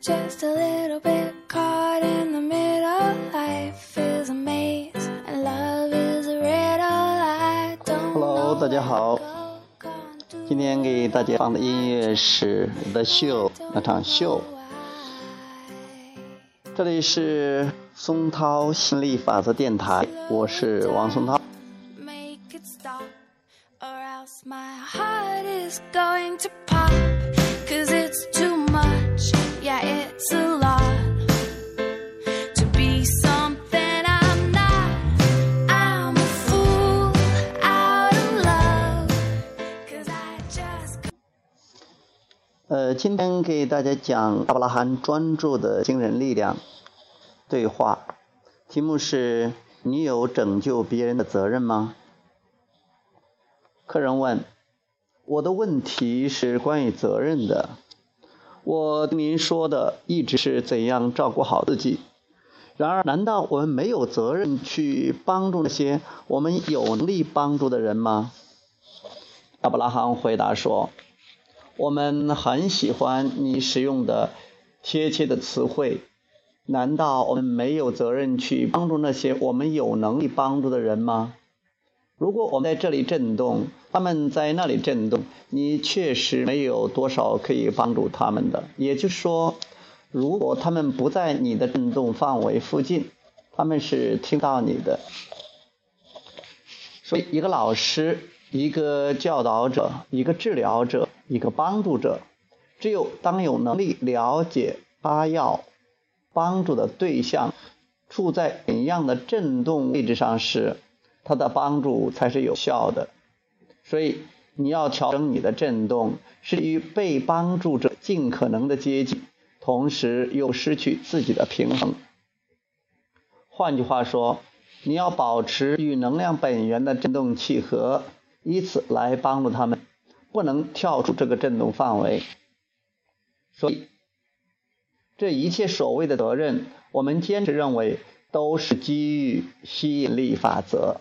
just a little bit caught in the middle. Life is a maze and love is a riddle. I don't Hello，know 大家好今天给大家放的音乐是《The Show》那场秀。这里是松涛心理法则电台，我是王松涛。make it stop, or else my heart is going to pop. Cause it's too much, yeah, it's a lot. To be something I'm not. I'm a fool out of love. Cause I just 呃，今天给大家讲阿布拉罕专注的惊人力量对话，题目是：你有拯救别人的责任吗？客人问：我的问题是关于责任的。我您说的一直是怎样照顾好自己。然而，难道我们没有责任去帮助那些我们有能力帮助的人吗？阿布拉罕回答说：“我们很喜欢你使用的贴切的词汇。难道我们没有责任去帮助那些我们有能力帮助的人吗？如果我们在这里震动，他们在那里震动，你确实没有多少可以帮助他们的。也就是说，如果他们不在你的震动范围附近，他们是听到你的。所以，一个老师、一个教导者、一个治疗者、一个帮助者，只有当有能力了解他要帮助的对象处在怎样的振动位置上时，他的帮助才是有效的。所以，你要调整你的振动，是与被帮助者尽可能的接近，同时又失去自己的平衡。换句话说，你要保持与能量本源的振动契合，以此来帮助他们，不能跳出这个振动范围。所以，这一切所谓的责任，我们坚持认为都是基于吸引力法则。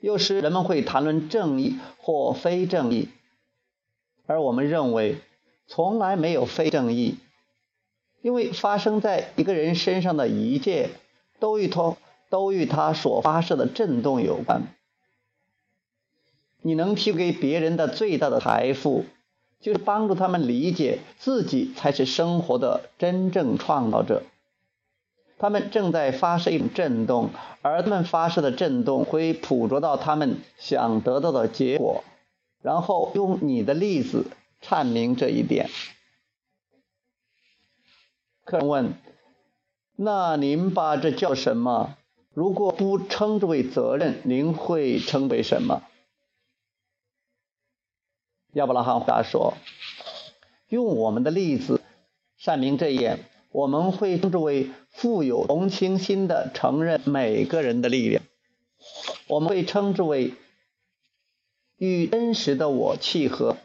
有时人们会谈论正义或非正义，而我们认为从来没有非正义，因为发生在一个人身上的一切都与他都与他所发射的震动有关。你能提供给别人的最大的财富，就是帮助他们理解自己才是生活的真正创造者。他们正在发射一种震动，而他们发射的震动会捕捉到他们想得到的结果，然后用你的例子阐明这一点。客人问：“那您把这叫什么？如果不称之为责任，您会称为什么？”亚伯拉罕回答说：“用我们的例子阐明这一点，我们会称之为富有同情心的承认每个人的力量。我们会称之为与真实的我契合，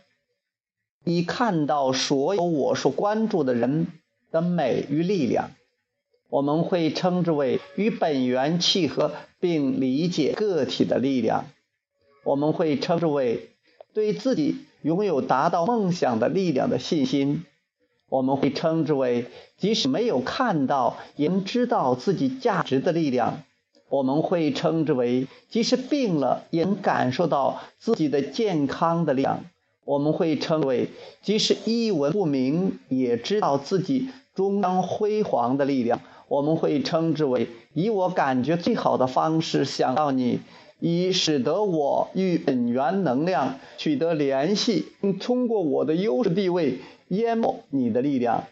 以看到所有我所关注的人的美与力量。我们会称之为与本源契合，并理解个体的力量。我们会称之为对自己拥有达到梦想的力量的信心。我们会称之为即使没有看到，也能知道自己价值的力量。我们会称之为即使病了，也能感受到自己的健康的力量。我们会称为即使一文不名，也知道自己终将辉煌的力量。我们会称之为以我感觉最好的方式想到你。以使得我与本源能量取得联系，并通过我的优势地位淹没你的力量。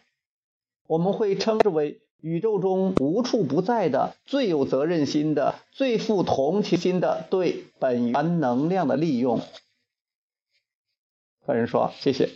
我们会称之为宇宙中无处不在的、最有责任心的、最富同情心的对本源能量的利用。客人说：“谢谢。”